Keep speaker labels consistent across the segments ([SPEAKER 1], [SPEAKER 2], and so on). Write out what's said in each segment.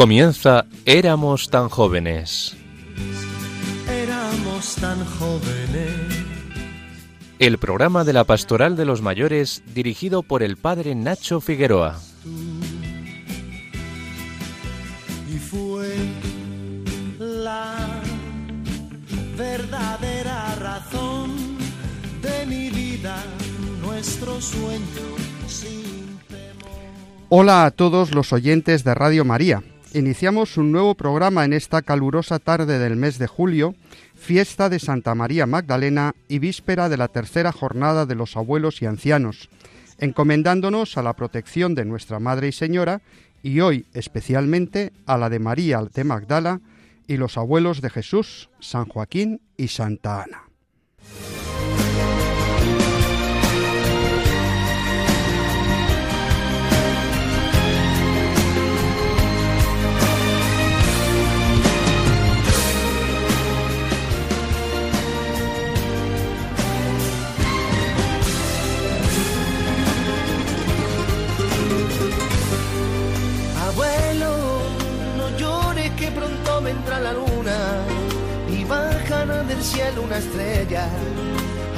[SPEAKER 1] Comienza Éramos tan jóvenes.
[SPEAKER 2] Éramos tan jóvenes.
[SPEAKER 1] El programa de la Pastoral de los Mayores dirigido por el padre Nacho Figueroa.
[SPEAKER 2] Y fue la verdadera razón de mi vida, nuestro sueño sin temor.
[SPEAKER 3] Hola a todos los oyentes de Radio María. Iniciamos un nuevo programa en esta calurosa tarde del mes de julio, fiesta de Santa María Magdalena y víspera de la tercera jornada de los abuelos y ancianos, encomendándonos a la protección de nuestra Madre y Señora y hoy especialmente a la de María de Magdala y los abuelos de Jesús, San Joaquín y Santa Ana.
[SPEAKER 2] Del cielo una estrella,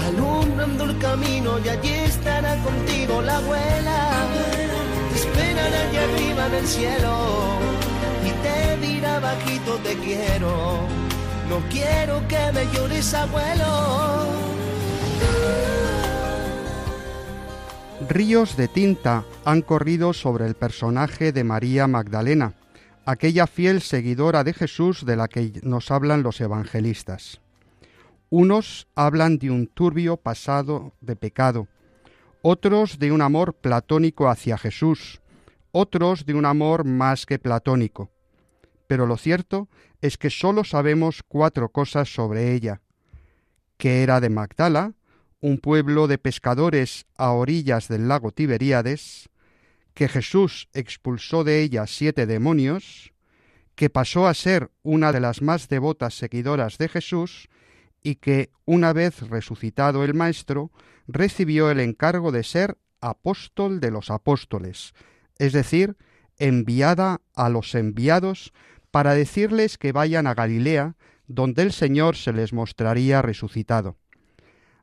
[SPEAKER 2] alumbrando el camino y allí estará contigo la abuela. Te esperará allá arriba en el cielo y te dirá bajito te quiero. No quiero que me llores, abuelo.
[SPEAKER 3] Ríos de tinta han corrido sobre el personaje de María Magdalena, aquella fiel seguidora de Jesús de la que nos hablan los evangelistas. Unos hablan de un turbio pasado de pecado, otros de un amor platónico hacia Jesús, otros de un amor más que platónico. Pero lo cierto es que sólo sabemos cuatro cosas sobre ella. Que era de Magdala, un pueblo de pescadores a orillas del lago Tiberíades, que Jesús expulsó de ella siete demonios, que pasó a ser una de las más devotas seguidoras de Jesús y que, una vez resucitado el Maestro, recibió el encargo de ser apóstol de los apóstoles, es decir, enviada a los enviados para decirles que vayan a Galilea, donde el Señor se les mostraría resucitado.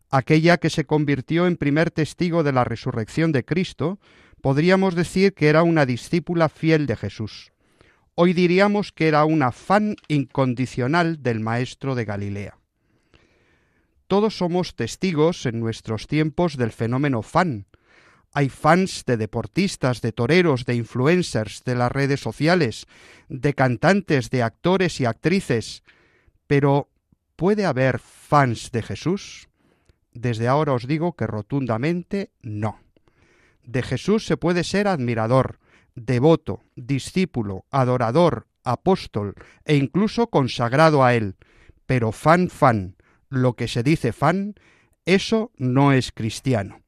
[SPEAKER 3] Aquella que se convirtió en primer testigo de la resurrección de Cristo, podríamos decir que era una discípula fiel de Jesús. Hoy diríamos que era una fan incondicional del Maestro de Galilea. Todos somos testigos en nuestros tiempos del fenómeno fan. Hay fans de deportistas, de toreros, de influencers, de las redes sociales, de cantantes, de actores y actrices. Pero, ¿puede haber fans de Jesús? Desde ahora os digo que rotundamente no. De Jesús se puede ser admirador, devoto, discípulo, adorador, apóstol e incluso consagrado a él, pero fan fan, lo que se dice fan, eso no es cristiano.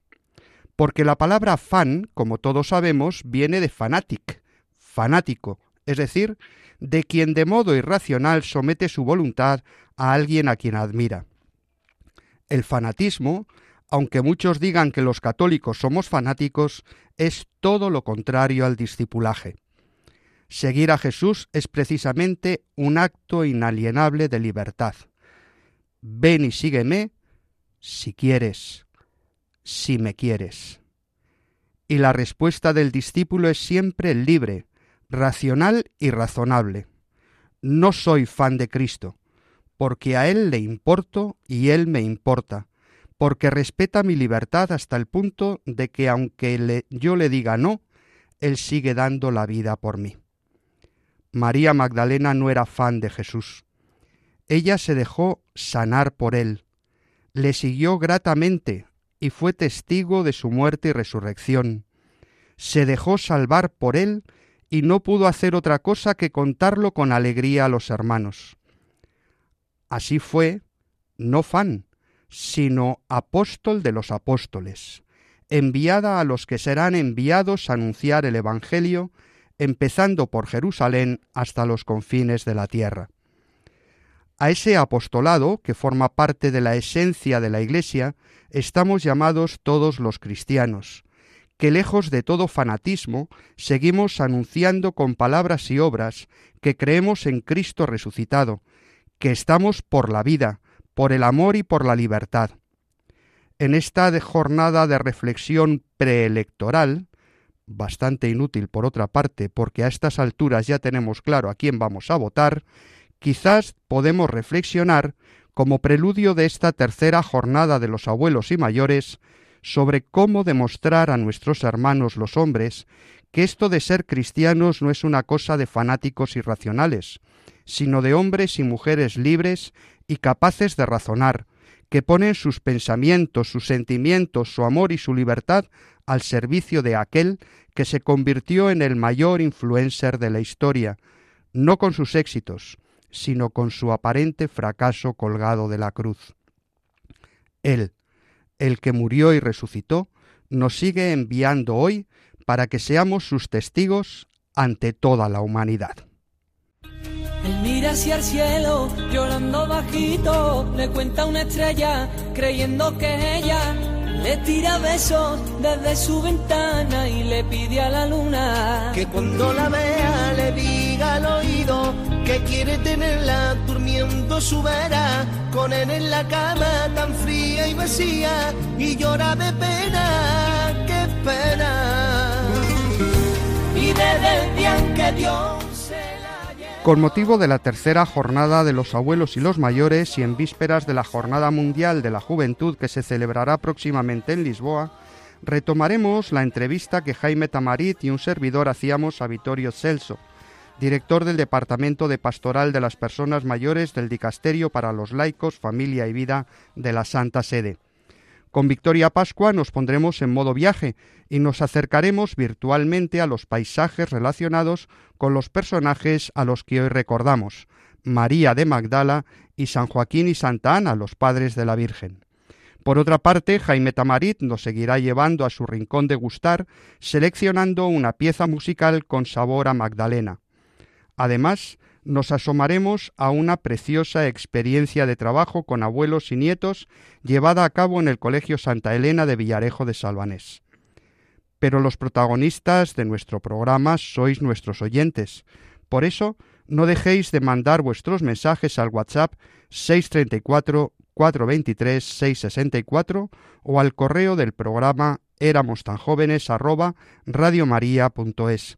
[SPEAKER 3] Porque la palabra fan, como todos sabemos, viene de fanatic, fanático, es decir, de quien de modo irracional somete su voluntad a alguien a quien admira. El fanatismo, aunque muchos digan que los católicos somos fanáticos, es todo lo contrario al discipulaje. Seguir a Jesús es precisamente un acto inalienable de libertad. Ven y sígueme si quieres, si me quieres. Y la respuesta del discípulo es siempre libre, racional y razonable. No soy fan de Cristo, porque a Él le importo y Él me importa, porque respeta mi libertad hasta el punto de que aunque yo le diga no, Él sigue dando la vida por mí. María Magdalena no era fan de Jesús. Ella se dejó sanar por Él, le siguió gratamente y fue testigo de su muerte y resurrección. Se dejó salvar por Él y no pudo hacer otra cosa que contarlo con alegría a los hermanos. Así fue, no fan, sino apóstol de los apóstoles, enviada a los que serán enviados a anunciar el Evangelio, empezando por Jerusalén hasta los confines de la tierra. A ese apostolado, que forma parte de la esencia de la Iglesia, estamos llamados todos los cristianos, que lejos de todo fanatismo, seguimos anunciando con palabras y obras que creemos en Cristo resucitado, que estamos por la vida, por el amor y por la libertad. En esta jornada de reflexión preelectoral, bastante inútil por otra parte, porque a estas alturas ya tenemos claro a quién vamos a votar, quizás podemos reflexionar como preludio de esta tercera jornada de los abuelos y mayores sobre cómo demostrar a nuestros hermanos los hombres que esto de ser cristianos no es una cosa de fanáticos irracionales, sino de hombres y mujeres libres y capaces de razonar, que ponen sus pensamientos, sus sentimientos, su amor y su libertad al servicio de aquel que se convirtió en el mayor influencer de la historia, no con sus éxitos, sino con su aparente fracaso colgado de la cruz. Él, el que murió y resucitó, nos sigue enviando hoy para que seamos sus testigos ante toda la humanidad.
[SPEAKER 4] Él mira hacia el cielo, llorando bajito, le cuenta una estrella, creyendo que es ella. Le tira besos desde su ventana y le pide a la luna
[SPEAKER 2] que cuando la vea le diga al oído que quiere tenerla durmiendo su vera con él en la cama tan fría y vacía y llora de pena, qué pena. Y desde el día en que Dios
[SPEAKER 3] con motivo de la tercera jornada de los abuelos y los mayores y en vísperas de la Jornada Mundial de la Juventud que se celebrará próximamente en Lisboa, retomaremos la entrevista que Jaime Tamarit y un servidor hacíamos a Vittorio Celso, director del Departamento de Pastoral de las Personas Mayores del Dicasterio para los Laicos, Familia y Vida de la Santa Sede. Con Victoria Pascua nos pondremos en modo viaje y nos acercaremos virtualmente a los paisajes relacionados con los personajes a los que hoy recordamos, María de Magdala y San Joaquín y Santa Ana, los padres de la Virgen. Por otra parte, Jaime Tamarit nos seguirá llevando a su rincón de gustar, seleccionando una pieza musical con sabor a Magdalena. Además, nos asomaremos a una preciosa experiencia de trabajo con abuelos y nietos llevada a cabo en el Colegio Santa Elena de Villarejo de Salvanés. Pero los protagonistas de nuestro programa sois nuestros oyentes. Por eso, no dejéis de mandar vuestros mensajes al WhatsApp 634 423 664 o al correo del programa éramos tan jóvenes arroba radiomaria.es.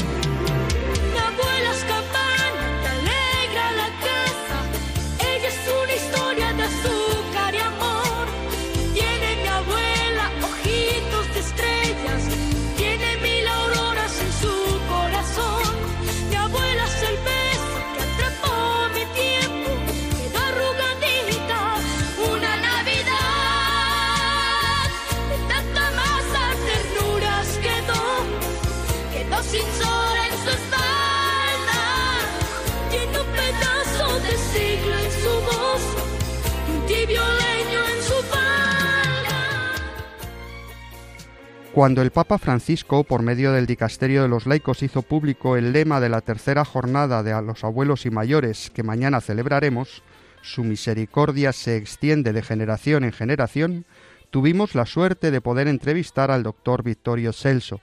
[SPEAKER 3] Cuando el Papa Francisco, por medio del Dicasterio de los Laicos, hizo público el lema de la tercera jornada de los abuelos y mayores que mañana celebraremos, su misericordia se extiende de generación en generación, tuvimos la suerte de poder entrevistar al doctor Vittorio Celso,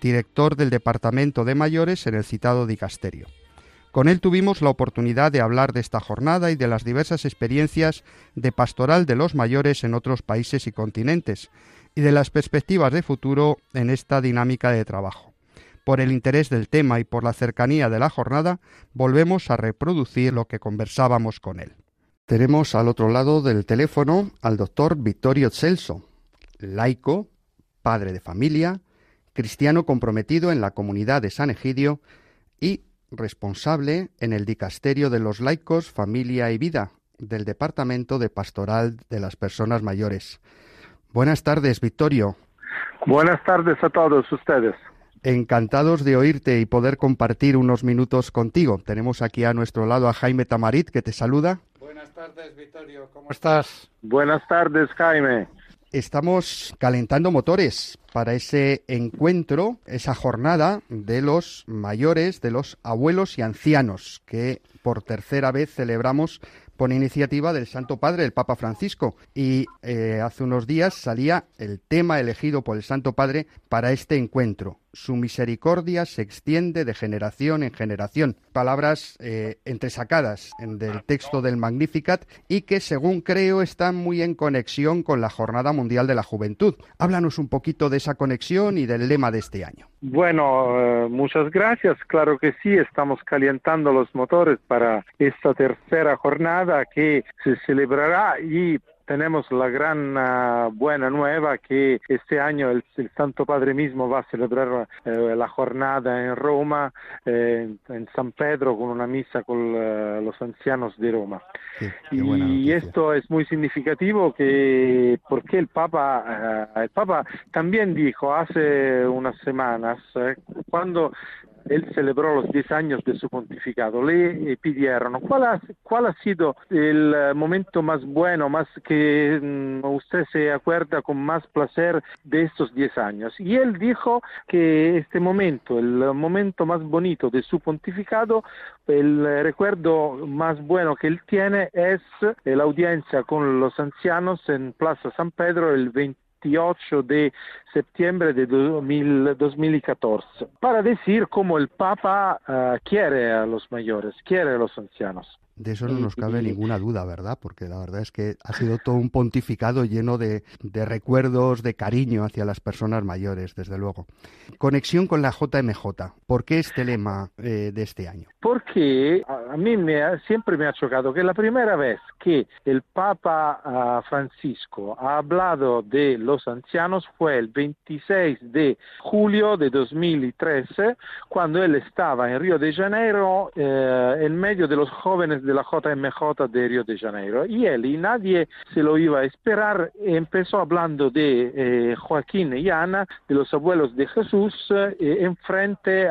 [SPEAKER 3] director del Departamento de Mayores en el citado Dicasterio. Con él tuvimos la oportunidad de hablar de esta jornada y de las diversas experiencias de pastoral de los mayores en otros países y continentes, y de las perspectivas de futuro en esta dinámica de trabajo. Por el interés del tema y por la cercanía de la jornada, volvemos a reproducir lo que conversábamos con él. Tenemos al otro lado del teléfono al doctor Vittorio Celso, laico, padre de familia, cristiano comprometido en la comunidad de San Egidio y responsable en el Dicasterio de los Laicos, Familia y Vida del Departamento de Pastoral de las Personas Mayores. Buenas tardes, Victorio.
[SPEAKER 5] Buenas tardes a todos ustedes.
[SPEAKER 3] Encantados de oírte y poder compartir unos minutos contigo. Tenemos aquí a nuestro lado a Jaime Tamarit, que te saluda. Buenas tardes, Vittorio. ¿Cómo estás?
[SPEAKER 5] Buenas tardes, Jaime.
[SPEAKER 3] Estamos calentando motores para ese encuentro, esa jornada de los mayores, de los abuelos y ancianos que por tercera vez celebramos por iniciativa del Santo Padre, el Papa Francisco. Y eh, hace unos días salía el tema elegido por el Santo Padre para este encuentro, su misericordia se extiende de generación en generación. Palabras eh, entresacadas del texto del Magnificat y que, según creo, están muy en conexión con la Jornada Mundial de la Juventud. Háblanos un poquito de esa conexión y del lema de este año.
[SPEAKER 5] Bueno, eh, muchas gracias. Claro que sí, estamos calentando los motores para esta tercera jornada que se celebrará y tenemos la gran uh, buena nueva que este año el, el, Santo Padre mismo va a celebrar eh, la jornada en Roma, eh, en San Pedro, con una misa con uh, los ancianos de Roma.
[SPEAKER 3] Sí,
[SPEAKER 5] y esto es muy significativo que porque el Papa, uh, el Papa también dijo hace unas semanas, cuando él celebró los 10 años de su pontificado, le pidieron cuál ha, cuál ha sido el momento más bueno, más que um, usted se acuerda con más placer de estos 10 años. Y él dijo que este momento, el momento más bonito de su pontificado, el recuerdo más bueno que él tiene es la audiencia con los ancianos en Plaza San Pedro el 20 28 de septiembre de 2000, 2014, para decir cómo el Papa uh, quiere a los mayores, quiere a los ancianos.
[SPEAKER 3] De eso no nos cabe ninguna duda, ¿verdad? Porque la verdad es que ha sido todo un pontificado lleno de, de recuerdos, de cariño hacia las personas mayores, desde luego. Conexión con la JMJ. ¿Por qué este lema eh, de este año?
[SPEAKER 5] Porque a mí me ha, siempre me ha chocado que la primera vez que el Papa uh, Francisco ha hablado de los ancianos fue el 26 de julio de 2013, cuando él estaba en Río de Janeiro eh, en medio de los jóvenes de la JMJ de Río de Janeiro. Y él, y nadie se lo iba a esperar, empezó hablando de eh, Joaquín y Ana, de los abuelos de Jesús, eh, en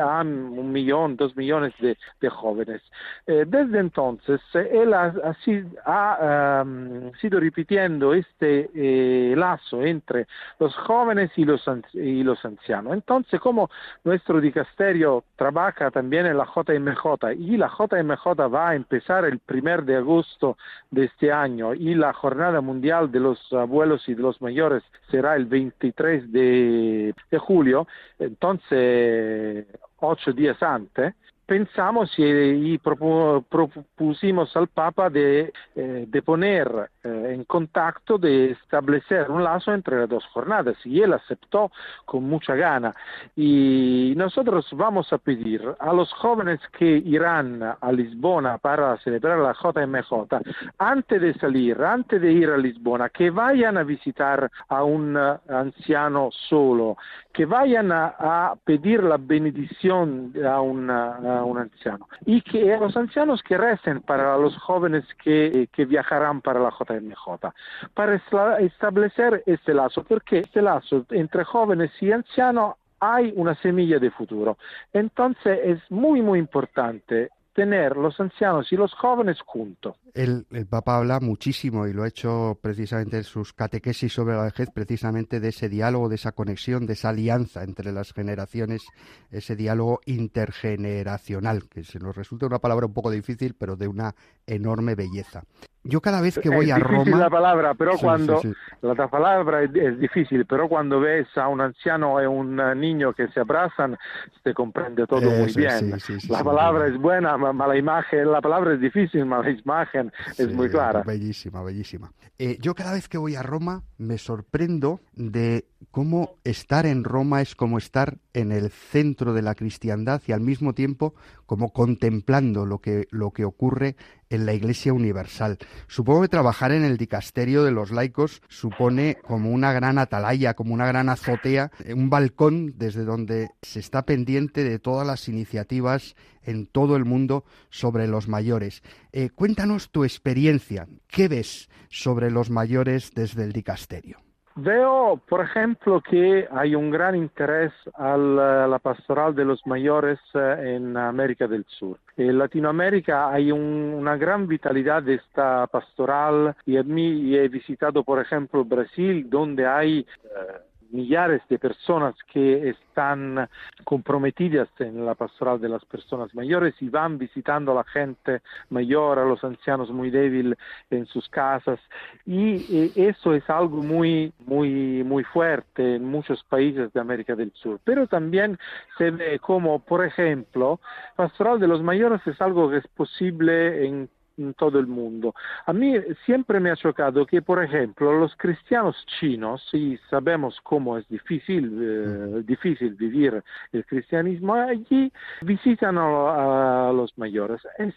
[SPEAKER 5] a un millón, dos millones de, de jóvenes. Eh, desde entonces, él ha, sido repitiendo este eh, lazo entre los jóvenes y los, y los ancianos. Entonces, como nuestro dicasterio trabaja también en la JMJ y la JMJ va a empezar el primer de agosto de este año y la jornada mundial de los abuelos y de los mayores será el 23 de, de julio, entonces ocho días antes, pensamos y, propusimos al Papa de, eh, poner eh, en contacto, de establecer un lazo entre las dos jornadas y él aceptó con mucha gana. Y nosotros vamos a pedir a los jóvenes que irán a Lisbona para celebrar la JMJ, antes de salir, antes de ir a Lisbona, que vayan a visitar a un anciano solo, que vayan a, a pedir la bendición a, una, un anciano y que los ancianos que recen para los jóvenes que, que viajarán para la JMJ, para establecer este lazo, porque este lazo entre jóvenes y ancianos hay una semilla de futuro. Entonces es muy, muy importante tener los ancianos y los jóvenes juntos.
[SPEAKER 3] El, el, Papa habla muchísimo y lo ha hecho precisamente en sus catequesis sobre la vejez, precisamente de ese diálogo, de esa conexión, de esa alianza entre las generaciones, ese diálogo intergeneracional, que se nos resulta una palabra un poco difícil, pero de una enorme belleza. Yo cada vez que voy
[SPEAKER 5] es
[SPEAKER 3] a Roma...
[SPEAKER 5] la palabra, pero sí, cuando... Sí, sí. La palabra es, es, difícil, pero cuando ves a un anciano y un niño que se abrazan, se comprende todo Eso, muy bien. la palabra es buena, ma la imagen, la palabra es difícil, ma la imagen es muy clara.
[SPEAKER 3] Bellísima, bellísima. Eh, yo cada vez que voy a Roma me sorprendo de cómo estar en Roma es como estar en el centro de la cristiandad y al mismo tiempo como contemplando lo que, lo que ocurre en la Iglesia Universal. Supongo que trabajar en el dicasterio de los laicos supone como una gran atalaya, como una gran azotea, un balcón desde donde se está pendiente de todas las iniciativas en todo el mundo sobre los mayores. Eh, cuéntanos tu experiencia. ¿Qué ves sobre los mayores desde el dicasterio?
[SPEAKER 5] Veo, por ejemplo, que hay un gran interés a la pastoral de los mayores eh, en América del Sur. En Latinoamérica hay una gran vitalidad de esta pastoral y, a mí, he visitado, por ejemplo, Brasil, donde hay... Eh, millares de personas que están comprometidas en la pastoral de las personas mayores y van visitando a la gente mayor, a los ancianos muy débiles en sus casas y eso es algo muy, muy, muy fuerte en muchos países de América del Sur. Pero también se ve como, por ejemplo, pastoral de los mayores es algo que es posible en en todo el mundo. A mí siempre me ha chocado que, por ejemplo, los cristianos chinos, y sabemos cómo es difícil, eh, difícil vivir el cristianismo allí, visitan a, los mayores. Es,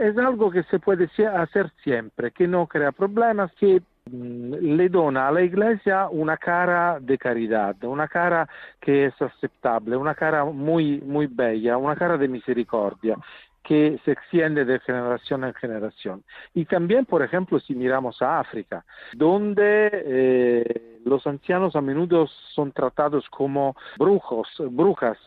[SPEAKER 5] es algo que se puede hacer siempre, que no crea problemas, que mm, le dona a la iglesia una cara de caridad, una cara que es aceptable, una cara muy, muy bella, una cara de misericordia que se extiende de generación en generación. Y también, por ejemplo, si miramos a África, donde eh, los ancianos a menudo son tratados como brujos, brujas,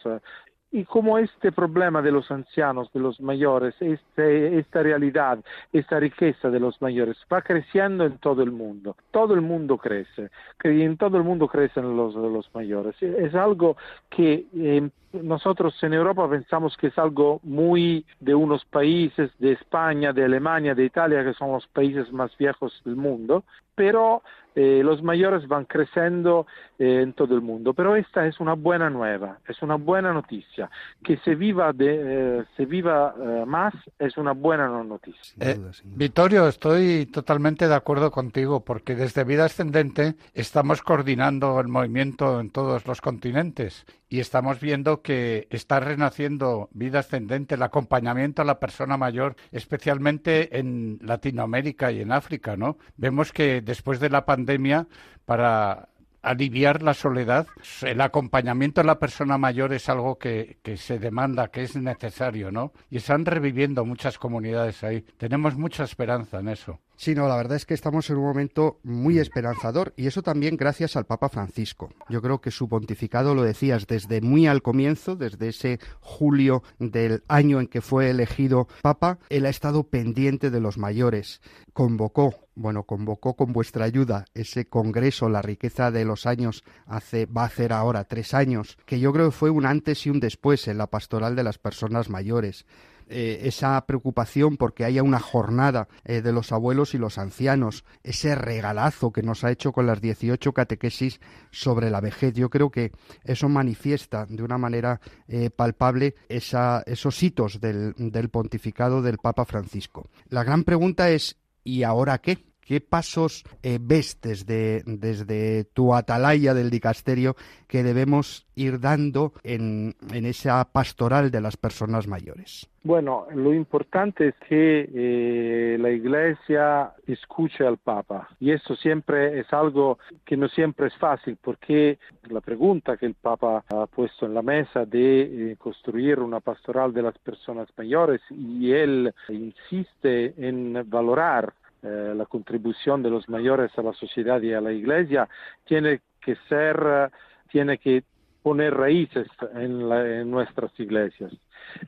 [SPEAKER 5] y como este problema de los ancianos, de los mayores, este, esta realidad, esta riqueza de los mayores va creciendo en todo el mundo. Todo el mundo crece, en todo el mundo crecen los, los mayores. Es algo que eh, nosotros en Europa pensamos que es algo muy de unos países, de España, de Alemania, de Italia, que son los países más viejos del mundo, pero eh, los mayores van creciendo eh, en todo el mundo. Pero esta es una buena nueva, es una buena noticia. Que se viva, de, eh, se viva más es una buena noticia.
[SPEAKER 6] Vittorio, estoy totalmente de acuerdo contigo porque desde Vida Ascendente estamos coordinando el movimiento en todos los continentes y estamos viendo que está renaciendo vida ascendente, el acompañamiento a la persona mayor, especialmente en Latinoamérica y en África, ¿no? Vemos que después de la pandemia, para aliviar la soledad, el acompañamiento a la persona mayor es algo que, que, se demanda, que es necesario, ¿no? Y están reviviendo muchas comunidades ahí. Tenemos mucha esperanza en eso.
[SPEAKER 3] Sí, no, la verdad es que estamos en un momento muy esperanzador y eso también gracias al Papa Francisco. Yo creo que su pontificado, lo decías, desde muy al comienzo, desde ese julio del año en que fue elegido Papa, él ha estado pendiente de los mayores. Convocó, bueno, convocó con vuestra ayuda ese congreso, la riqueza de los años, hace, va a hacer ahora tres años, que yo creo que fue un antes y un después en la pastoral de las personas mayores. Eh, esa preocupación porque haya una jornada eh, de los abuelos y los ancianos, ese regalazo que nos ha hecho con las 18 catequesis sobre la vejez. Yo creo que eso manifiesta de una manera eh, palpable esos hitos del, del pontificado del Papa Francisco. La gran pregunta es, ¿y ahora qué? ¿Qué pasos eh, ves desde, desde, tu atalaya del dicasterio que debemos ir dando en, esa pastoral de las personas mayores?
[SPEAKER 5] Bueno, lo importante es que eh, la Iglesia escuche al Papa y eso siempre es algo que no siempre es fácil porque la pregunta que el Papa ha puesto en la mesa de eh, construir una pastoral de las personas mayores y él insiste en valorar eh, la contribución de los mayores a la sociedad y a la iglesia tiene que ser, tiene que poner raíces en, nuestras iglesias.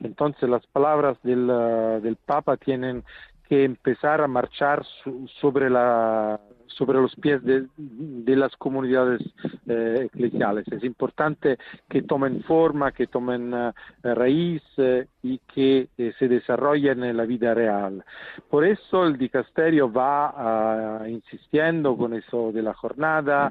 [SPEAKER 5] Entonces las palabras del, del Papa tienen que empezar a marchar sobre la sobre los pies de, las comunidades eh, eclesiales. Es importante que tomen forma, que tomen eh, raíz eh, y que se desarrollen en la vida real. Por eso el dicasterio va ah, insistiendo con eso de la jornada.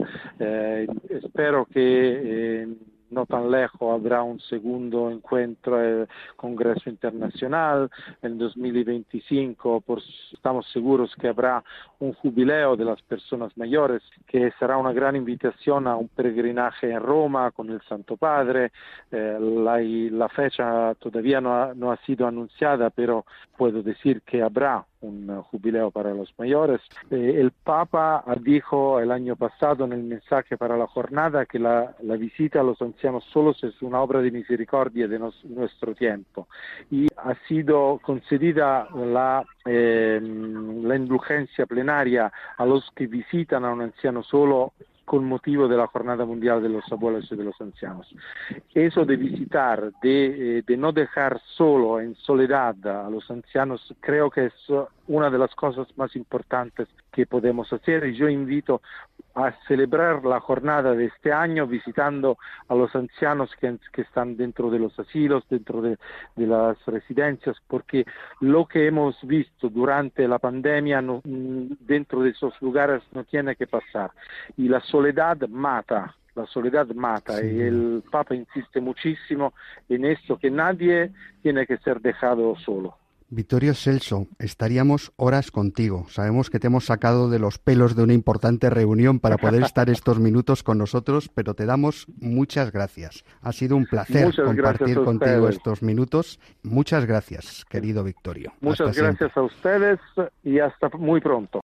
[SPEAKER 5] espero que no tan lejos habrá un segundo encuentro, el Congreso Internacional. En 2025 estamos seguros que habrá un jubileo de las personas mayores, que será una gran invitación a un peregrinaje en Roma con el Santo Padre. Eh, la, fecha todavía no ha sido anunciada, pero puedo decir que habrá un jubileo para los mayores. Eh, el Papa dijo el año pasado en el mensaje para la jornada que la, visita a los ancianos solos es una obra de misericordia de nuestro tiempo y ha sido concedida la, eh, la indulgencia plenaria a los que visitan a un anciano solo con motivo de la Jornada Mundial de los Abuelos y de los Ancianos. Eso de visitar, de, eh, de no dejar solo en soledad a los ancianos, creo que es una de las cosas más importantes que podemos hacer y yo invito a celebrar la jornada de este año visitando a los ancianos que, que están dentro de los asilos, dentro de, de, las residencias, porque lo que hemos visto durante la pandemia no, mm, dentro de esos lugares no tiene que pasar. Y la soledad mata, la soledad mata sí. y el Papa insiste muchísimo en esto, que nadie tiene que ser dejado solo.
[SPEAKER 3] Vittorio Celso, estaríamos horas contigo. Sabemos que te hemos sacado de los pelos de una importante reunión para poder estar estos minutos con nosotros, pero te damos muchas gracias. Ha sido un placer
[SPEAKER 5] muchas
[SPEAKER 3] compartir contigo estos minutos. Muchas gracias, querido Victorio.
[SPEAKER 5] Muchas hasta gracias siempre. a ustedes y hasta muy pronto.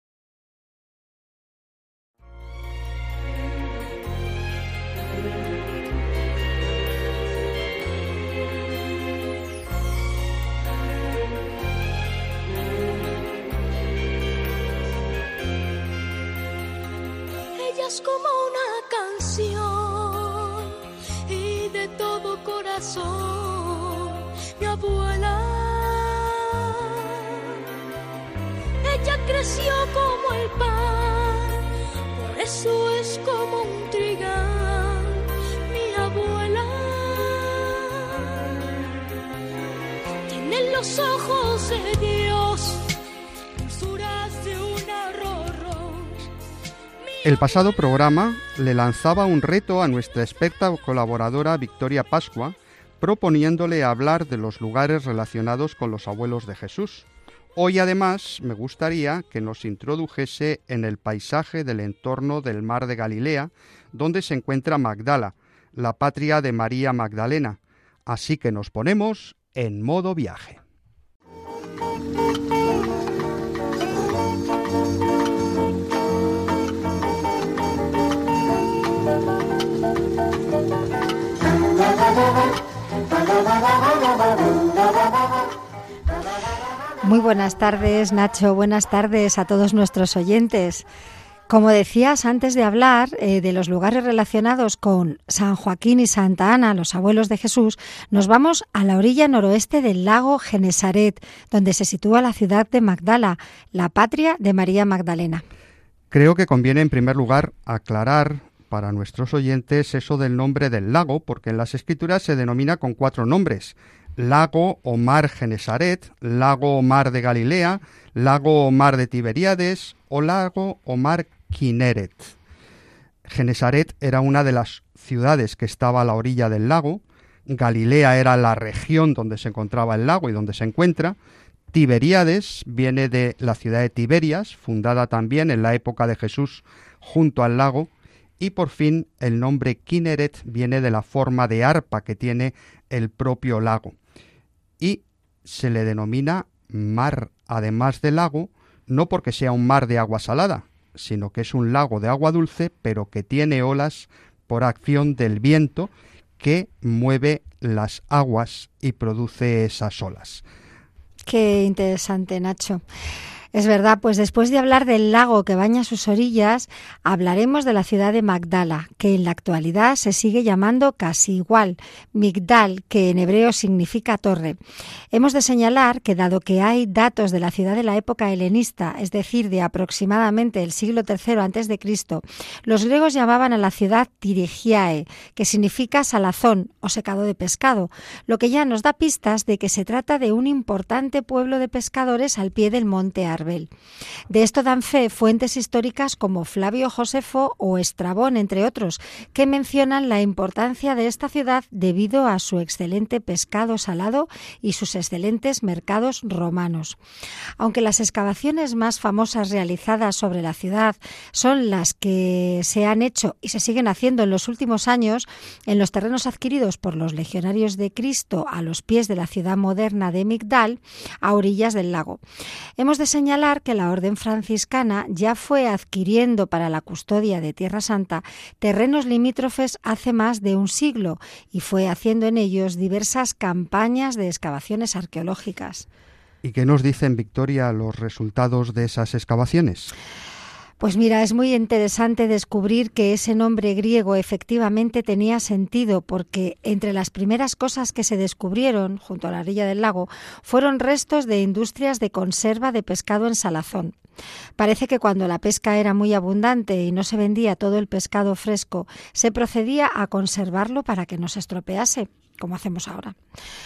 [SPEAKER 7] Es como una canción y de todo corazón mi abuela. Ella creció como el pan, por eso es como un trigal, mi abuela. Tiene los ojos de Dios
[SPEAKER 3] El pasado programa le lanzaba un reto a nuestra experta colaboradora Victoria Pascua, proponiéndole hablar de los lugares relacionados con los abuelos de Jesús. Hoy además me gustaría que nos introdujese en el paisaje del entorno del mar de Galilea, donde se encuentra Magdala, la patria de María Magdalena. Así que nos ponemos en modo viaje.
[SPEAKER 8] Muy buenas tardes, Nacho. Buenas tardes a todos nuestros oyentes. Como decías antes de hablar eh, de los lugares relacionados con San Joaquín y Santa Ana, los abuelos de Jesús, nos vamos a la orilla noroeste del lago Genesaret, donde se sitúa la ciudad de Magdala, la patria de María Magdalena.
[SPEAKER 3] Creo que conviene en primer lugar aclarar para nuestros oyentes eso del nombre del lago, porque en las escrituras se denomina con cuatro nombres. Lago o mar Genesaret, lago o mar de Galilea, lago o mar de Tiberíades o lago o mar Kineret. Genesaret era una de las ciudades que estaba a la orilla del lago, Galilea era la región donde se encontraba el lago y donde se encuentra, Tiberíades viene de la ciudad de Tiberias, fundada también en la época de Jesús junto al lago, y por fin el nombre Kineret viene de la forma de arpa que tiene el propio lago. Y se le denomina mar, además de lago, no porque sea un mar de agua salada, sino que es un lago de agua dulce, pero que tiene olas por acción del viento que mueve las aguas y produce esas olas.
[SPEAKER 8] Qué interesante, Nacho. Es verdad, pues después de hablar del lago que baña sus orillas, hablaremos de la ciudad de Magdala, que en la actualidad se sigue llamando casi igual, Migdal, que en hebreo significa torre. Hemos de señalar que dado que hay datos de la ciudad de la época helenista, es decir, de aproximadamente el siglo III Cristo, los griegos llamaban a la ciudad Tirigiae, que significa salazón o secado de pescado, lo que ya nos da pistas de que se trata de un importante pueblo de pescadores al pie del monte Ar de esto dan fe fuentes históricas como Flavio Josefo o Estrabón, entre otros, que mencionan la importancia de esta ciudad debido a su excelente pescado salado y sus excelentes mercados romanos. Aunque las excavaciones más famosas realizadas sobre la ciudad son las que se han hecho y se siguen haciendo en los últimos años en los terrenos adquiridos por los legionarios de Cristo a los pies de la ciudad moderna de Migdal, a orillas del lago. Hemos de señalar que la Orden franciscana ya fue adquiriendo para la custodia de Tierra Santa terrenos limítrofes hace más de un siglo y fue haciendo en ellos diversas campañas de excavaciones arqueológicas.
[SPEAKER 3] ¿Y qué nos dicen, Victoria, los resultados de esas excavaciones?
[SPEAKER 8] Pues mira, es muy interesante descubrir que ese nombre griego efectivamente tenía sentido porque entre las primeras cosas que se descubrieron junto a la orilla del lago fueron restos de industrias de conserva de pescado en salazón. Parece que cuando la pesca era muy abundante y no se vendía todo el pescado fresco, se procedía a conservarlo para que no se estropease como hacemos ahora.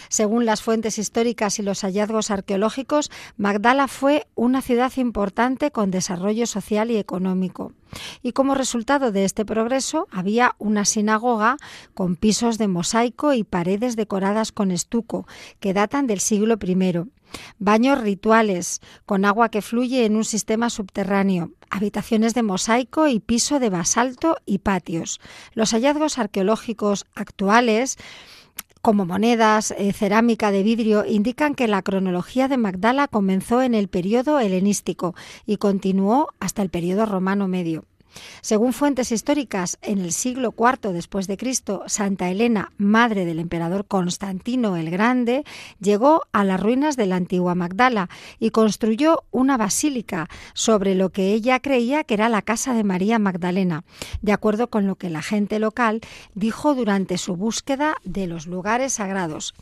[SPEAKER 8] Según las fuentes históricas y los hallazgos arqueológicos, Magdala fue una ciudad importante con desarrollo social y económico. Y como resultado de este progreso había una sinagoga con pisos de mosaico y paredes decoradas con estuco que datan del siglo I, baños rituales con agua que fluye en un sistema subterráneo, habitaciones de mosaico y piso de basalto y patios. Los hallazgos arqueológicos actuales como monedas, eh, cerámica de vidrio, indican que la cronología de Magdala comenzó en el periodo helenístico y continuó hasta el periodo romano medio. Según fuentes históricas, en el siglo IV después de Cristo, Santa Elena, madre del emperador Constantino el Grande, llegó a las ruinas de la antigua Magdala y construyó una basílica sobre lo que ella creía que era la casa de María Magdalena, de acuerdo con lo que la gente local dijo durante su búsqueda de los lugares sagrados.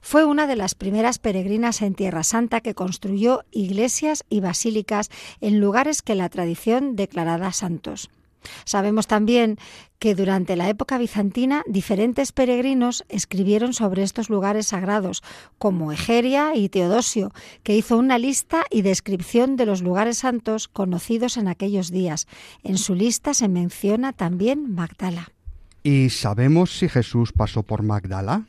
[SPEAKER 8] Fue una de las primeras peregrinas en Tierra Santa que construyó iglesias y basílicas en lugares que la tradición declaraba santos. Sabemos también que durante la época bizantina diferentes peregrinos escribieron sobre estos lugares sagrados, como Egeria y Teodosio, que hizo una lista y descripción de los lugares santos conocidos en aquellos días. En su lista se menciona también Magdala.
[SPEAKER 3] ¿Y sabemos si Jesús pasó por Magdala?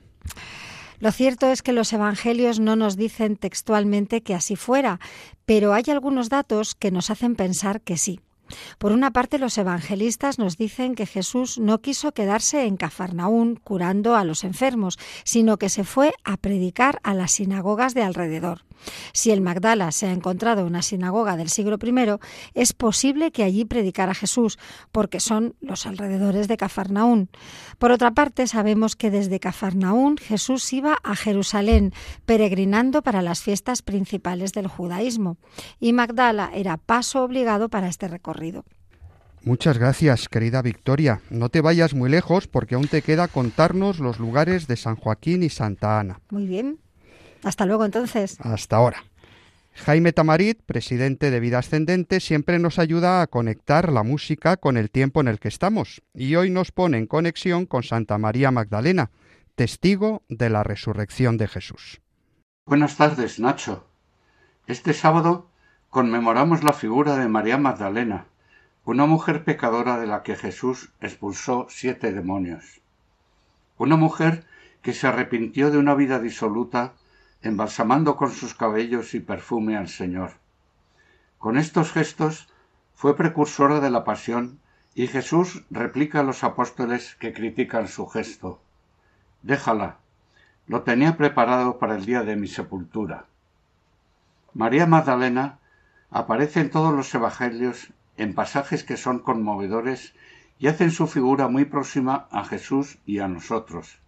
[SPEAKER 8] Lo cierto es que los evangelios no nos dicen textualmente que así fuera, pero hay algunos datos que nos hacen pensar que sí. Por una parte, los evangelistas nos dicen que Jesús no quiso quedarse en Cafarnaún curando a los enfermos, sino que se fue a predicar a las sinagogas de alrededor. Si el Magdala se ha encontrado una sinagoga del siglo I, es posible que allí predicara Jesús, porque son los alrededores de Cafarnaún. Por otra parte, sabemos que desde Cafarnaún Jesús iba a Jerusalén, peregrinando para las fiestas principales del judaísmo, y Magdala era paso obligado para este recorrido.
[SPEAKER 3] Muchas gracias, querida Victoria. No te vayas muy lejos porque aún te queda contarnos los lugares de San Joaquín y Santa Ana.
[SPEAKER 8] Muy bien. Hasta luego entonces.
[SPEAKER 3] Hasta ahora. Jaime Tamarit, presidente de Vida Ascendente, siempre nos ayuda a conectar la música con el tiempo en el que estamos y hoy nos pone en conexión con Santa María Magdalena, testigo de la resurrección de Jesús.
[SPEAKER 6] Buenas tardes, Nacho. Este sábado conmemoramos la figura de María Magdalena, una mujer pecadora de la que Jesús expulsó siete demonios. Una mujer que se arrepintió de una vida disoluta embalsamando con sus cabellos y perfume al Señor. Con estos gestos fue precursora de la pasión y Jesús replica a los apóstoles que critican su gesto. Déjala, lo tenía preparado para el día de mi sepultura. María Magdalena aparece en todos los evangelios en pasajes que son conmovedores y hacen su figura muy próxima a Jesús y a nosotros.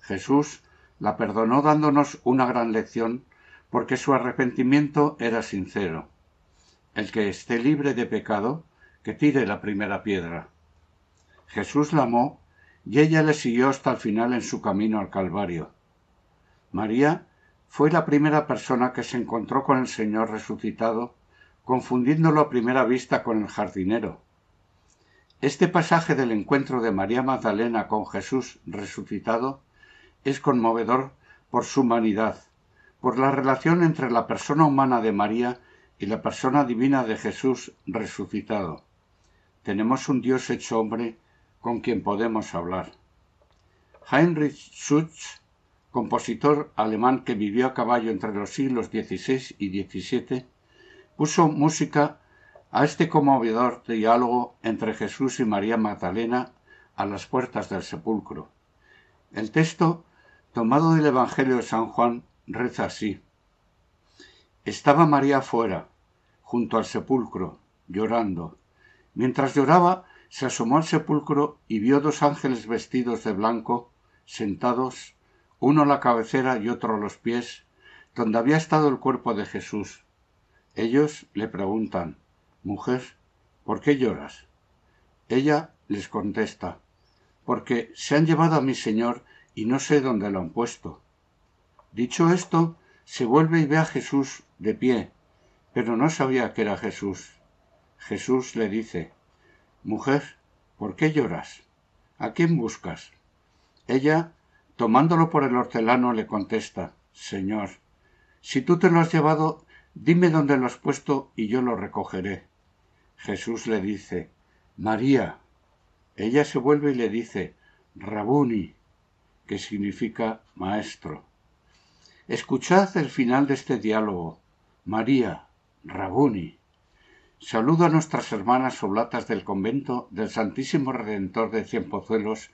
[SPEAKER 6] Jesús la perdonó dándonos una gran lección porque su arrepentimiento era sincero. El que esté libre de pecado, que tire la primera piedra. Jesús la amó y ella le siguió hasta el final en su camino al Calvario. María fue la primera persona que se encontró con el Señor resucitado, confundiéndolo a primera vista con el jardinero. Este pasaje del encuentro de María Magdalena con Jesús resucitado es conmovedor por su humanidad, por la relación entre la persona humana de María y la persona divina de Jesús resucitado. Tenemos un Dios hecho hombre con quien podemos hablar. Heinrich Schutz, compositor alemán que vivió a caballo entre los siglos XVI y XVII, puso música a este conmovedor diálogo entre Jesús y María Magdalena a las puertas del sepulcro. El texto tomado del Evangelio de San Juan, reza así. Estaba María fuera, junto al sepulcro, llorando. Mientras lloraba, se asomó al sepulcro y vio dos ángeles vestidos de blanco, sentados, uno a la cabecera y otro a los pies, donde había estado el cuerpo de Jesús. Ellos le preguntan, Mujer,
[SPEAKER 9] ¿por qué lloras? Ella les contesta, porque se han llevado a mi señor y no sé dónde lo han puesto. Dicho esto, se vuelve y ve a Jesús de pie, pero no sabía que era Jesús. Jesús le dice, Mujer, ¿por qué lloras? ¿A quién buscas? Ella, tomándolo por el hortelano, le contesta, Señor, si tú te lo has llevado, dime dónde lo has puesto y yo lo recogeré. Jesús le dice, María. Ella se vuelve y le dice, Rabuni, que significa maestro. Escuchad el final de este diálogo. María, Rabuni. Saludo a nuestras hermanas oblatas del convento del Santísimo Redentor de Cienpozuelos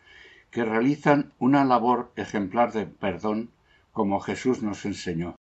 [SPEAKER 9] que realizan una labor ejemplar de perdón como Jesús nos enseñó.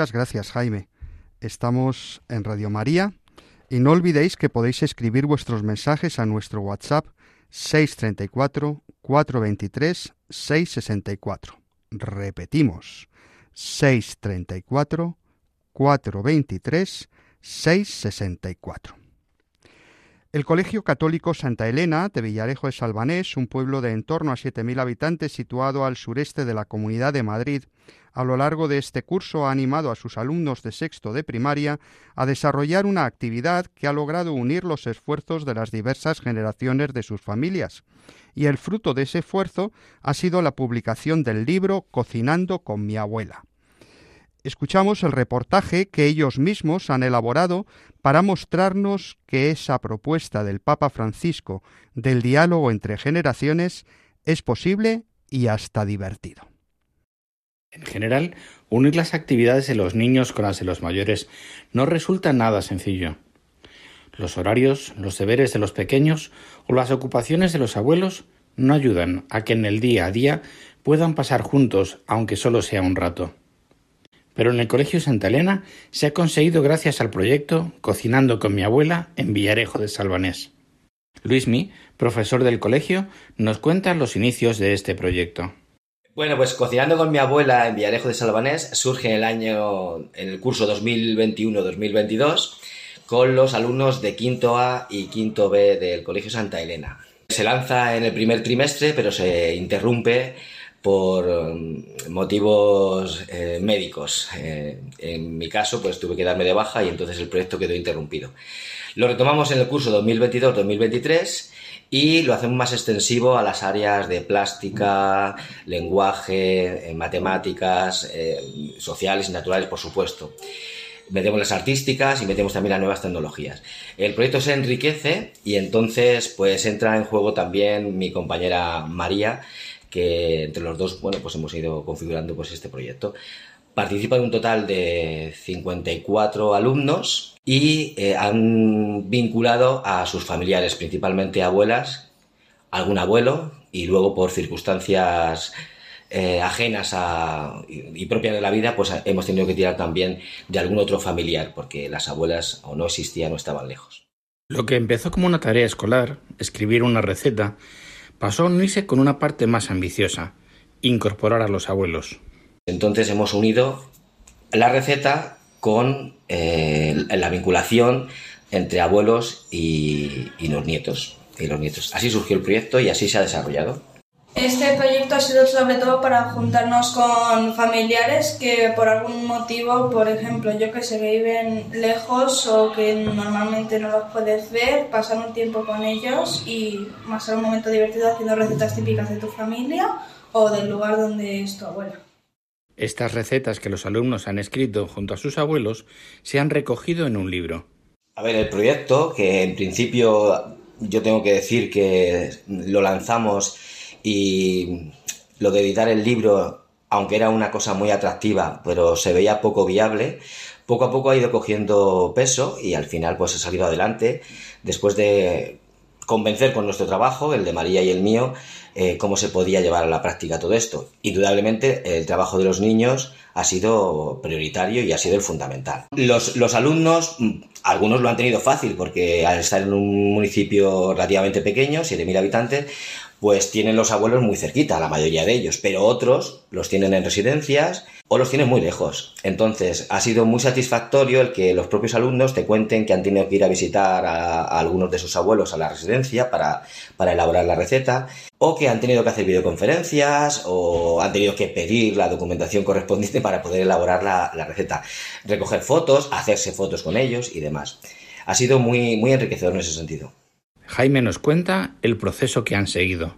[SPEAKER 3] Muchas gracias, Jaime. Estamos en Radio María y no olvidéis que podéis escribir vuestros mensajes a nuestro WhatsApp 634 423 664. Repetimos, 634 423 664. El Colegio Católico Santa Elena de Villarejo de Salvanés, un pueblo de en torno a 7.000 habitantes situado al sureste de la Comunidad de Madrid, a lo largo de este curso ha animado a sus alumnos de sexto de primaria a desarrollar una actividad que ha logrado unir los esfuerzos de las diversas generaciones de sus familias. Y el fruto de ese esfuerzo ha sido la publicación del libro Cocinando con mi abuela escuchamos el reportaje que ellos mismos han elaborado para mostrarnos que esa propuesta del Papa Francisco del diálogo entre generaciones es posible y hasta divertido.
[SPEAKER 10] En general, unir las actividades de los niños con las de los mayores no resulta nada sencillo. Los horarios, los deberes de los pequeños o las ocupaciones de los abuelos no ayudan a que en el día a día puedan pasar juntos, aunque solo sea un rato pero en el Colegio Santa Elena se ha conseguido gracias al proyecto Cocinando con mi abuela en Villarejo de Salvanés. Luismi, profesor del colegio, nos cuenta los inicios de este proyecto.
[SPEAKER 11] Bueno, pues Cocinando con mi abuela en Villarejo de Salvanés surge en el año, en el curso 2021-2022 con los alumnos de quinto A y quinto B del Colegio Santa Elena. Se lanza en el primer trimestre, pero se interrumpe por um, motivos eh, médicos. Eh, en mi caso, pues tuve que darme de baja y entonces el proyecto quedó interrumpido. Lo retomamos en el curso 2022-2023 y lo hacemos más extensivo a las áreas de plástica, lenguaje, eh, matemáticas, sociales y naturales, por supuesto. Metemos las artísticas y metemos también las nuevas tecnologías. El proyecto se enriquece y entonces pues entra en juego también mi compañera María, que entre los dos, bueno, pues hemos ido configurando pues este proyecto. Participan un total de 54 alumnos y eh, han vinculado a sus familiares, principalmente abuelas, algún abuelo y luego por circunstancias eh, ajenas a, y, y, propias de la vida, pues hemos tenido que tirar también de algún otro familiar, porque las abuelas o no existían o estaban lejos.
[SPEAKER 10] Lo que empezó como una tarea escolar, escribir una receta, pasó a unirse con una parte más ambiciosa, incorporar a los abuelos.
[SPEAKER 11] Entonces hemos unido la receta con eh, la vinculación entre abuelos y, y los nietos. Y los nietos. Así surgió el proyecto y así se ha desarrollado.
[SPEAKER 12] Este proyecto ha sido sobre todo para juntarnos con familiares que por algún motivo, por ejemplo, yo que sé, que viven lejos o que normalmente no los puedes ver, pasar un tiempo con ellos y pasar un momento divertido haciendo recetas típicas de tu familia o del lugar donde es tu abuela.
[SPEAKER 10] Estas recetas que los alumnos han escrito junto a sus abuelos se han recogido en un libro.
[SPEAKER 11] A ver, el proyecto, que en principio yo tengo que decir que lo lanzamos y lo de editar el libro, aunque era una cosa muy atractiva, pero se veía poco viable, poco a poco ha ido cogiendo peso y al final pues ha salido adelante después de convencer con nuestro trabajo, el de María y el mío, eh, cómo se podía llevar a la práctica todo esto. Indudablemente el trabajo de los niños ha sido prioritario y ha sido el fundamental. Los, los alumnos, algunos lo han tenido fácil porque al estar en un municipio relativamente pequeño, 7.000 habitantes, pues tienen los abuelos muy cerquita, la mayoría de ellos, pero otros los tienen en residencias o los tienen muy lejos. Entonces, ha sido muy satisfactorio el que los propios alumnos te cuenten que han tenido que ir a visitar a, algunos de sus abuelos a la residencia para, para elaborar la receta, o que han tenido que hacer videoconferencias, o han tenido que pedir la documentación correspondiente para poder elaborar la, la receta, recoger fotos, hacerse fotos con ellos y demás. Ha sido muy, muy enriquecedor en ese sentido.
[SPEAKER 10] Jaime nos cuenta el proceso que han seguido.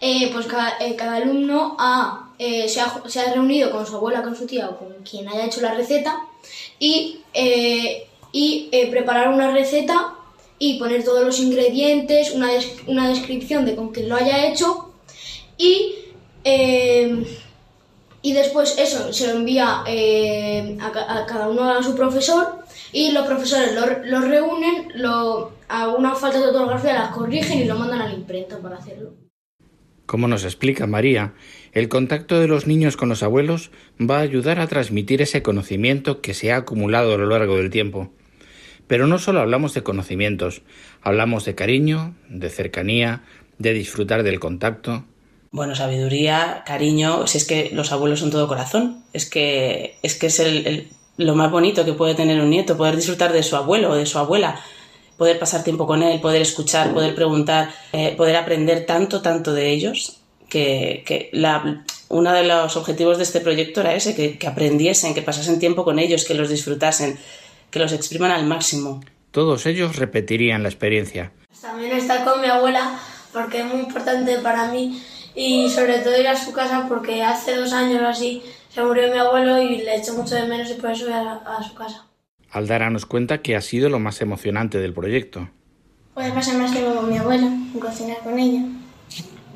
[SPEAKER 13] Eh, pues cada, eh, cada alumno ha, eh, se, ha, reunido con su abuela, con su tía o con quien haya hecho la receta y, y preparar una receta y poner todos los ingredientes, una, una descripción de con quien lo haya hecho y, y después eso se lo envía a, a, cada uno a su profesor y los profesores lo, lo reúnen, lo, algunas faltas de ortografía las corrigen y lo mandan a la imprenta para hacerlo.
[SPEAKER 10] Como nos explica María, el contacto de los niños con los abuelos va a ayudar a transmitir ese conocimiento que se ha acumulado a lo largo del tiempo. Pero no solo hablamos de conocimientos, hablamos de cariño, de cercanía, de disfrutar del contacto.
[SPEAKER 14] Bueno, sabiduría, cariño, si es que los abuelos son todo corazón, es que es, que es el, lo más bonito que puede tener un nieto, poder disfrutar de su abuelo o de su abuela, poder pasar tiempo con él, poder escuchar, poder preguntar, eh, poder aprender tanto, tanto de ellos, que, que la, uno de los objetivos de este proyecto era ese, que, que aprendiesen, que pasasen tiempo con ellos, que los disfrutasen, que los expriman al máximo.
[SPEAKER 10] Todos ellos repetirían la experiencia.
[SPEAKER 15] También estar con mi abuela porque es muy importante para mí y sobre todo ir a su casa porque hace dos años o así se murió mi abuelo y le echo mucho de menos y por eso voy a, a su casa.
[SPEAKER 10] Aldara nos cuenta que ha sido lo más emocionante del proyecto.
[SPEAKER 16] Poder pasar más tiempo con mi abuela y cocinar con ella.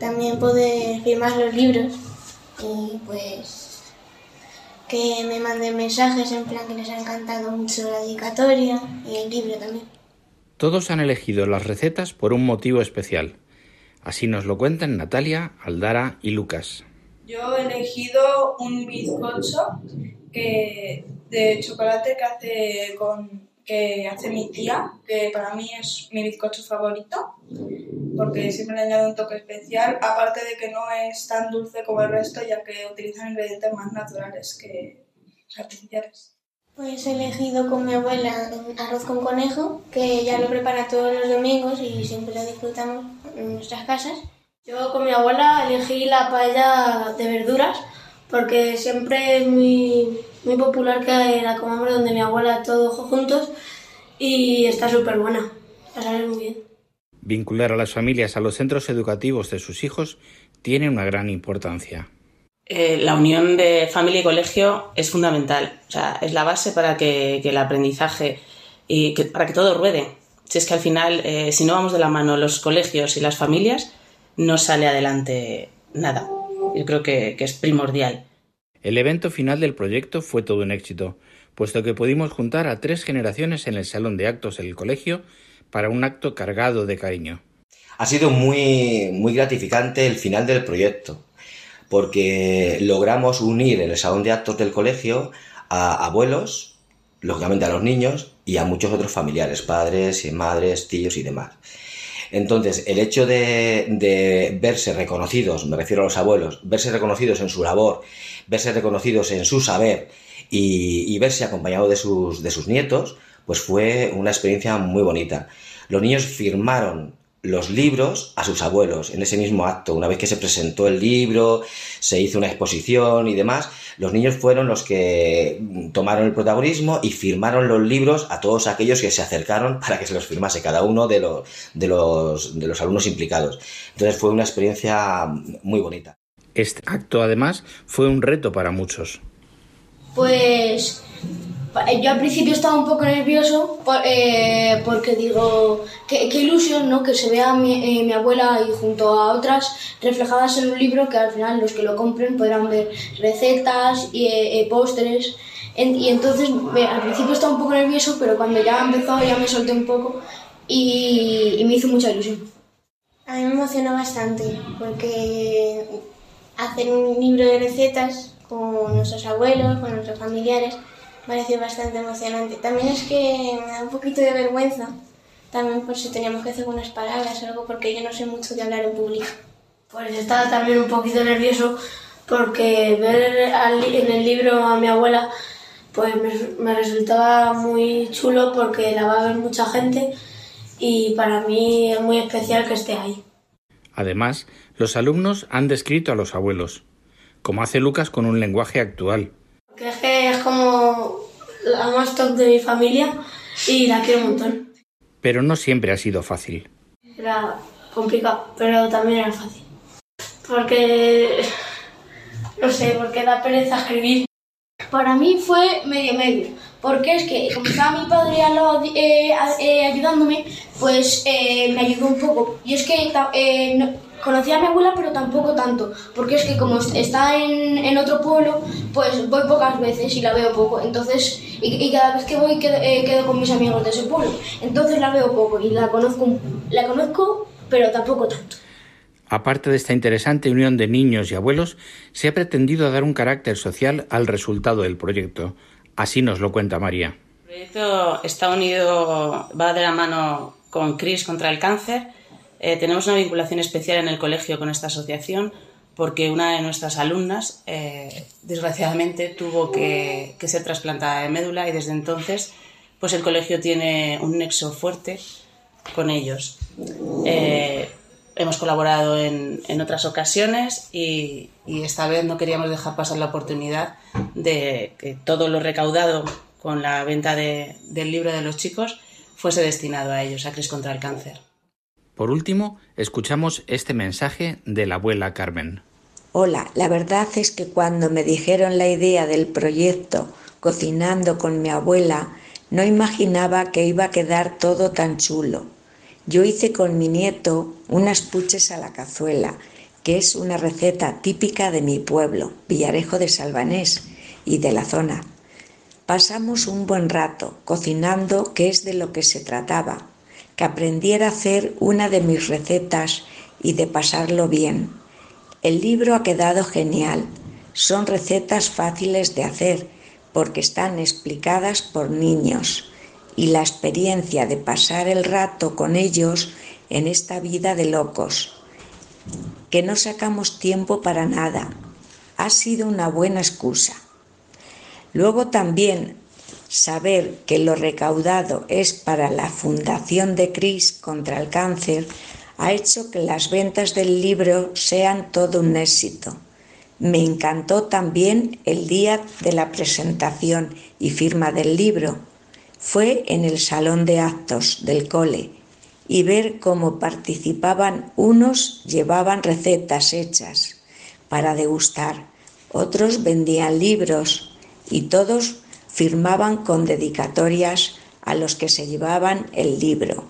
[SPEAKER 16] También poder firmar los libros y pues que me manden mensajes en plan que les ha encantado mucho la dedicatoria y el libro también.
[SPEAKER 10] Todos han elegido las recetas por un motivo especial. Así nos lo cuentan Natalia, Aldara y Lucas.
[SPEAKER 12] Yo he elegido un bizcocho que, de chocolate que hace, con, que hace mi tía, que para mí es mi bizcocho favorito, porque siempre le añade un toque especial, aparte de que no es tan dulce como el resto, ya que utilizan ingredientes más naturales que artificiales.
[SPEAKER 16] Pues he elegido con mi abuela arroz con conejo, que ella lo prepara todos los domingos y siempre lo disfrutamos en nuestras casas.
[SPEAKER 15] Yo con mi abuela elegí la paella de verduras porque siempre es muy, muy popular que la comamos donde mi abuela todos juntos y está súper buena, la sale muy bien.
[SPEAKER 10] Vincular a las familias a los centros educativos de sus hijos tiene una gran importancia.
[SPEAKER 14] Eh, la unión de familia y colegio es fundamental, o sea, es la base para que, que el aprendizaje y que, para que todo ruede. Si es que al final, eh, si no vamos de la mano los colegios y las familias, no sale adelante nada. Yo creo que, que es primordial.
[SPEAKER 10] El evento final del proyecto fue todo un éxito, puesto que pudimos juntar a tres generaciones en el salón de actos del colegio para un acto cargado de cariño.
[SPEAKER 11] Ha sido muy, muy gratificante el final del proyecto, porque logramos unir en el salón de actos del colegio a abuelos, lógicamente a los niños, y a muchos otros familiares, padres, y madres, tíos y demás. Entonces, el hecho de, de, verse reconocidos, me refiero a los abuelos, verse reconocidos en su labor, verse reconocidos en su saber y, y verse acompañado de sus, de sus nietos, pues fue una experiencia muy bonita. Los niños firmaron los libros a sus abuelos en ese mismo acto. Una vez que se presentó el libro, se hizo una exposición y demás, los niños fueron los que tomaron el protagonismo y firmaron los libros a todos aquellos que se acercaron para que se los firmase cada uno de los, de los, de los alumnos implicados. Entonces fue una experiencia muy bonita.
[SPEAKER 10] Este acto además fue un reto para muchos.
[SPEAKER 13] Pues yo al principio estaba un poco nervioso por, eh, porque digo, qué, ilusión, ¿no? Que se vea mi, eh, mi, abuela y junto a otras reflejadas en un libro que al final los que lo compren podrán ver recetas y eh, postres. En, y entonces al principio estaba un poco nervioso, pero cuando ya empezó ya me solté un poco y, y me hizo mucha ilusión.
[SPEAKER 16] A mí me emocionó bastante porque hacer un libro de recetas con nuestros abuelos, con nuestros familiares, pareció bastante emocionante. También es que me da un poquito de vergüenza, también por si teníamos que hacer unas palabras o algo, porque yo no sé mucho de hablar en público.
[SPEAKER 15] Pues estaba también un poquito nervioso porque ver en el libro a mi abuela pues me, me resultaba muy chulo porque la va a ver mucha gente y para mí es muy especial que esté ahí.
[SPEAKER 10] Además, los alumnos han descrito a los abuelos, como hace Lucas con un lenguaje actual,
[SPEAKER 15] que es que es como la más top de mi familia y la quiero un montón.
[SPEAKER 10] Pero no siempre ha sido fácil.
[SPEAKER 15] Era complicado, pero también era fácil. Porque, no sé, porque da pereza escribir.
[SPEAKER 13] Para mí fue medio medio, porque es que como estaba mi padre al lado eh, eh, ayudándome, pues eh, me ayudó un poco. Y es que no, conocí a mi abuela, pero tampoco tanto, porque es que como está en, en, otro pueblo, pues voy pocas veces y la veo poco, entonces, y, y cada vez que voy quedo, eh, quedo, con mis amigos de ese pueblo, entonces la veo poco y la conozco, la conozco, pero tampoco tanto.
[SPEAKER 10] Aparte de esta interesante unión de niños y abuelos, se ha pretendido dar un carácter social al resultado del proyecto. Así nos lo cuenta María.
[SPEAKER 14] El proyecto está unido, va de la mano con CRIS contra el cáncer. Eh, tenemos una vinculación especial en el colegio con esta asociación porque una de nuestras alumnas, eh, desgraciadamente, tuvo que, ser trasplantada de médula y desde entonces pues el colegio tiene un nexo fuerte con ellos. Eh, hemos colaborado en, otras ocasiones y, esta vez no queríamos dejar pasar la oportunidad de que todo lo recaudado con la venta del libro de los chicos fuese destinado a ellos, a Cris contra el cáncer.
[SPEAKER 10] Por último, escuchamos este mensaje de la abuela Carmen.
[SPEAKER 17] Hola, la verdad es que cuando me dijeron la idea del proyecto Cocinando con mi abuela, no imaginaba que iba a quedar todo tan chulo yo hice con mi nieto unas puches a la cazuela, que es una receta típica de mi pueblo, Villarejo de Salvanés y de la zona. Pasamos un buen rato cocinando, que es de lo que se trataba, que aprendiera a hacer una de mis recetas y de pasarlo bien. El libro ha quedado genial. Son recetas fáciles de hacer porque están explicadas por niños y la experiencia de pasar el rato con ellos en esta vida de locos, que no sacamos tiempo para nada. Ha sido una buena excusa. Luego también saber que lo recaudado es para la Fundación de Cris contra el cáncer ha hecho que las ventas del libro sean todo un éxito. Me encantó también el día de la presentación y firma del libro, fue en el salón de actos del cole y ver cómo participaban unos llevaban recetas hechas para degustar, otros vendían libros y todos firmaban con dedicatorias a los que se llevaban el libro.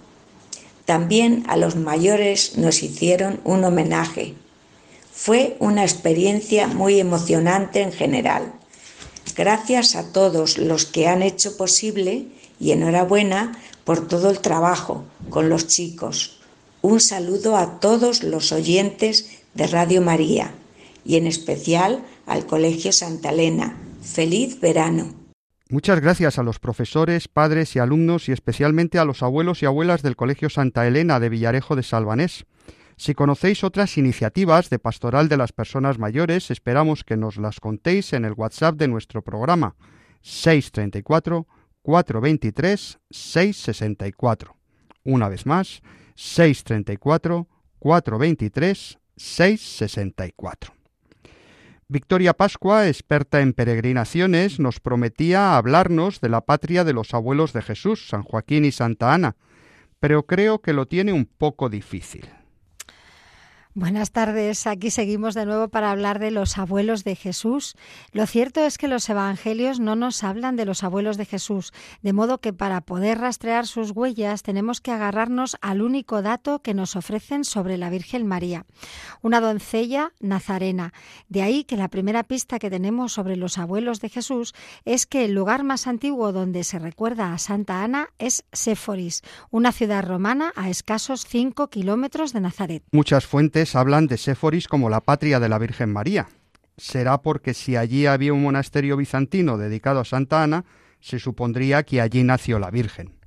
[SPEAKER 17] También a los mayores nos hicieron un homenaje. Fue una experiencia muy emocionante en general. Gracias a todos los que han hecho posible y enhorabuena por todo el trabajo con los chicos. Un saludo a todos los oyentes de Radio María y en especial al Colegio Santa Elena. Feliz verano.
[SPEAKER 3] Muchas gracias a los profesores, padres y alumnos y especialmente a los abuelos y abuelas del Colegio Santa Elena de Villarejo de Salvanés. Si conocéis otras iniciativas de pastoral de las personas mayores, esperamos que nos las contéis en el WhatsApp de nuestro programa 634 423 664. Una vez más, 634 423 664. Victoria Pascua, experta en peregrinaciones, nos prometía hablarnos de la patria de los abuelos de Jesús, San Joaquín y Santa Ana, pero creo que lo tiene un poco difícil.
[SPEAKER 8] Buenas tardes, aquí seguimos de nuevo para hablar de los abuelos de Jesús. Lo cierto es que los evangelios no nos hablan de los abuelos de Jesús, de modo que para poder rastrear sus huellas tenemos que agarrarnos al único dato que nos ofrecen sobre la Virgen María, una doncella nazarena. De ahí que la primera pista que tenemos sobre los abuelos de Jesús es que el lugar más antiguo donde se recuerda a Santa Ana es Séforis, una ciudad romana a escasos 5 kilómetros de Nazaret.
[SPEAKER 3] Muchas fuentes hablan de Séforis como la patria de la Virgen María. Será porque si allí había un monasterio bizantino dedicado a Santa Ana, se supondría que allí nació la Virgen.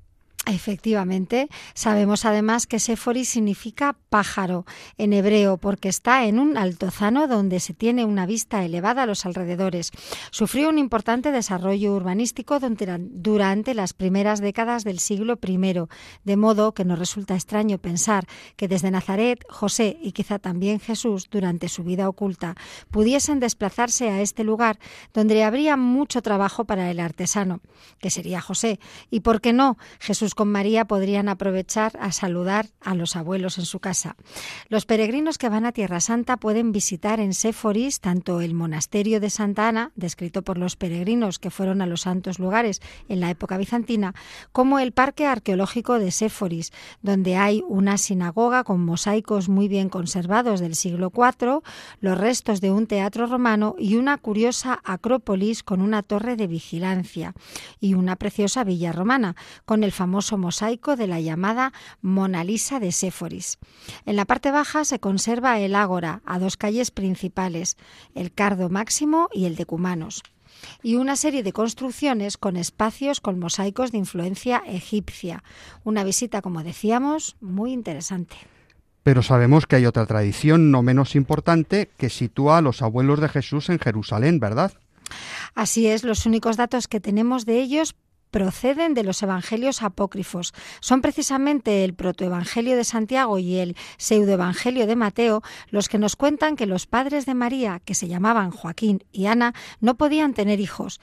[SPEAKER 8] Efectivamente, sabemos además que Séforis significa pájaro en hebreo porque está en un altozano donde se tiene una vista elevada a los alrededores. Sufrió un importante desarrollo urbanístico durante las primeras décadas del siglo I, de modo que nos resulta extraño pensar que desde Nazaret, José y quizá también Jesús, durante su vida oculta, pudiesen desplazarse a este lugar donde habría mucho trabajo para el artesano, que sería José, y por qué no, Jesús con María podrían aprovechar a saludar a los abuelos en su casa. Los peregrinos que van a Tierra Santa pueden visitar en Séforis tanto el monasterio de Santa Ana, descrito por los peregrinos que fueron a los santos lugares en la época bizantina, como el parque arqueológico de Séforis, donde hay una sinagoga con mosaicos muy bien conservados del siglo IV, los restos de un teatro romano y una curiosa acrópolis con una torre de vigilancia y una preciosa villa romana, con el famoso mosaico de la llamada Mona Lisa de Séforis. En la parte baja se conserva el ágora a dos calles principales, el Cardo Máximo y el de Cumanos y una serie de construcciones con espacios con mosaicos de influencia egipcia. Una visita, como decíamos, muy interesante.
[SPEAKER 3] Pero sabemos que hay otra tradición no menos importante que sitúa a los abuelos de Jesús en Jerusalén, ¿verdad?
[SPEAKER 8] Así es, los únicos datos que tenemos de ellos proceden de los evangelios apócrifos. Son precisamente el protoevangelio de Santiago y el pseudoevangelio de Mateo los que nos cuentan que los padres de María, que se llamaban Joaquín y Ana, no podían tener hijos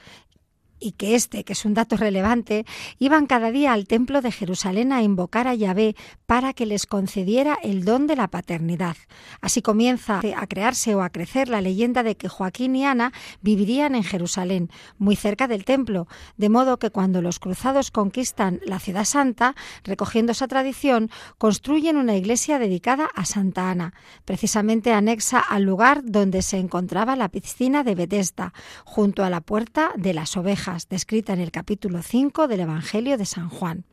[SPEAKER 8] y que este, que es un dato relevante, iban cada día al templo de Jerusalén a invocar a Yahvé para que les concediera el don de la paternidad. Así comienza a crearse o a crecer la leyenda de que Joaquín y Ana vivirían en Jerusalén, muy cerca del templo, de modo que cuando los cruzados conquistan la ciudad santa, recogiendo esa tradición, construyen una iglesia dedicada a Santa Ana, precisamente anexa al lugar donde se encontraba la piscina de Bethesda, junto a la puerta de las ovejas descrita en el capítulo 5 del Evangelio de San Juan.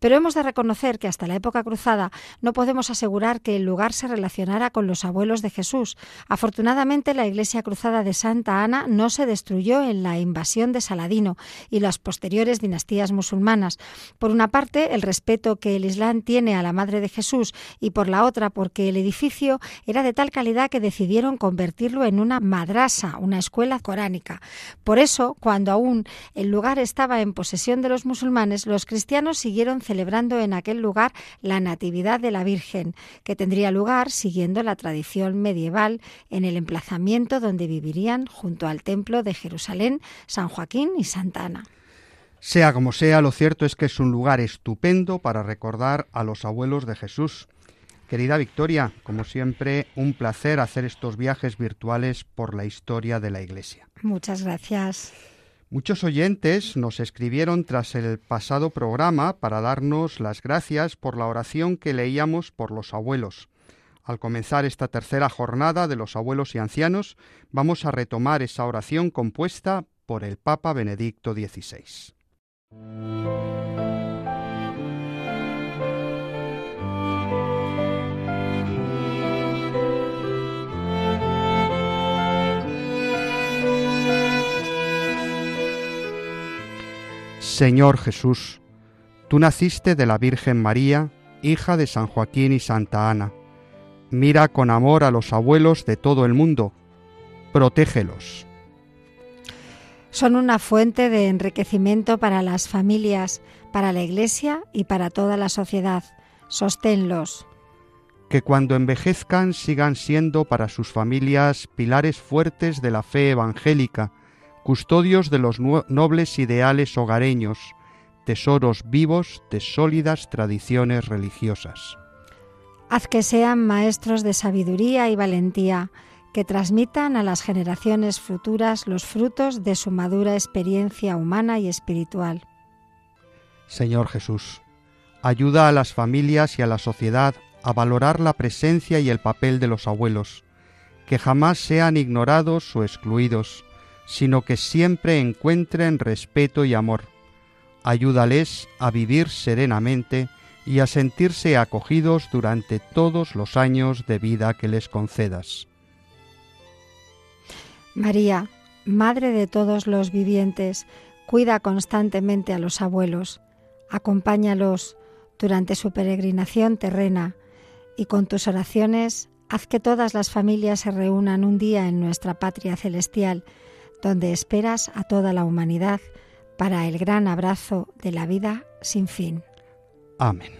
[SPEAKER 8] Pero hemos de reconocer que hasta la época cruzada no podemos asegurar que el lugar se relacionara con los abuelos de Jesús. Afortunadamente, la iglesia cruzada de Santa Ana no se destruyó en la invasión de Saladino y las posteriores dinastías musulmanas. Por una parte, el respeto que el Islam tiene a la Madre de Jesús y por la otra, porque el edificio era de tal calidad que decidieron convertirlo en una madrasa, una escuela coránica. Por eso, cuando aún el lugar estaba en posesión de los musulmanes, los cristianos siguieron celebrando en aquel lugar la Natividad de la Virgen, que tendría lugar siguiendo la tradición medieval en el emplazamiento donde vivirían junto al templo de Jerusalén, San Joaquín y Santa Ana.
[SPEAKER 3] Sea como sea, lo cierto es que es un lugar estupendo para recordar a los abuelos de Jesús. Querida Victoria, como siempre, un placer hacer estos viajes virtuales por la historia de la Iglesia.
[SPEAKER 8] Muchas gracias.
[SPEAKER 3] Muchos oyentes nos escribieron tras el pasado programa para darnos las gracias por la oración que leíamos por los abuelos. Al comenzar esta tercera jornada de los abuelos y ancianos, vamos a retomar esa oración compuesta por el Papa Benedicto XVI. Señor Jesús, tú naciste de la Virgen María, hija de San Joaquín y Santa Ana. Mira con amor a los abuelos de todo el mundo. Protégelos.
[SPEAKER 8] Son una fuente de enriquecimiento para las familias, para la Iglesia y para toda la sociedad. Sosténlos.
[SPEAKER 3] Que cuando envejezcan sigan siendo para sus familias pilares fuertes de la fe evangélica, custodios de los nobles ideales hogareños, tesoros vivos de sólidas tradiciones religiosas.
[SPEAKER 8] Haz que sean maestros de sabiduría y valentía, que transmitan a las generaciones futuras los frutos de su madura experiencia humana y espiritual.
[SPEAKER 3] Señor Jesús, ayuda a las familias y a la sociedad a valorar la presencia y el papel de los abuelos, que jamás sean ignorados o excluidos, sino que siempre encuentren respeto y amor. Ayúdales a vivir serenamente y a sentirse acogidos durante todos los años de vida que les concedas.
[SPEAKER 8] María, Madre de todos los vivientes, cuida constantemente a los abuelos, acompáñalos durante su peregrinación terrena y con tus oraciones haz que todas las familias se reúnan un día en nuestra patria celestial donde esperas a toda la humanidad para el gran abrazo de la vida sin fin.
[SPEAKER 3] Amén.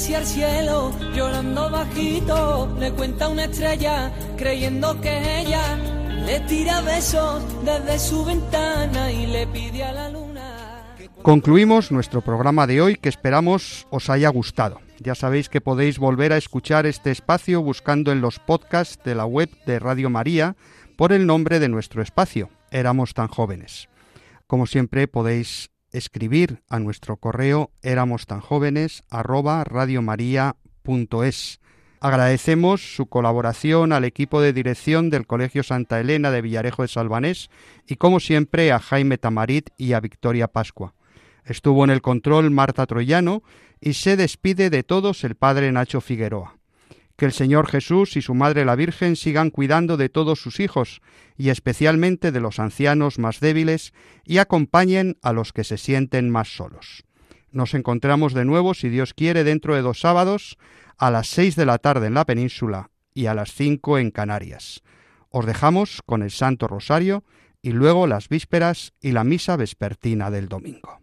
[SPEAKER 4] Hacia el cielo, llorando bajito, le cuenta una estrella, creyendo que ella le tira besos desde su ventana y le pide a la luna.
[SPEAKER 3] Concluimos nuestro programa de hoy que esperamos os haya gustado. Ya sabéis que podéis volver a escuchar este espacio buscando en los podcasts de la web de Radio María por el nombre de nuestro espacio, Éramos tan jóvenes. Como siempre podéis escribir a nuestro correo éramos tan jóvenes arroba radiomaria.es. Agradecemos su colaboración al equipo de dirección del Colegio Santa Elena de Villarejo de Salvanés y como siempre a Jaime Tamarit y a Victoria Pascua. Estuvo en el control Marta Troyano y se despide de todos el padre Nacho Figueroa. Que el Señor Jesús y su Madre la Virgen sigan cuidando de todos sus hijos y especialmente de los ancianos más débiles y acompañen a los que se sienten más solos. Nos encontramos de nuevo, si Dios quiere, dentro de dos sábados a las seis de la tarde en la península y a las cinco en Canarias. Os dejamos con el Santo Rosario y luego las vísperas y la misa vespertina del domingo.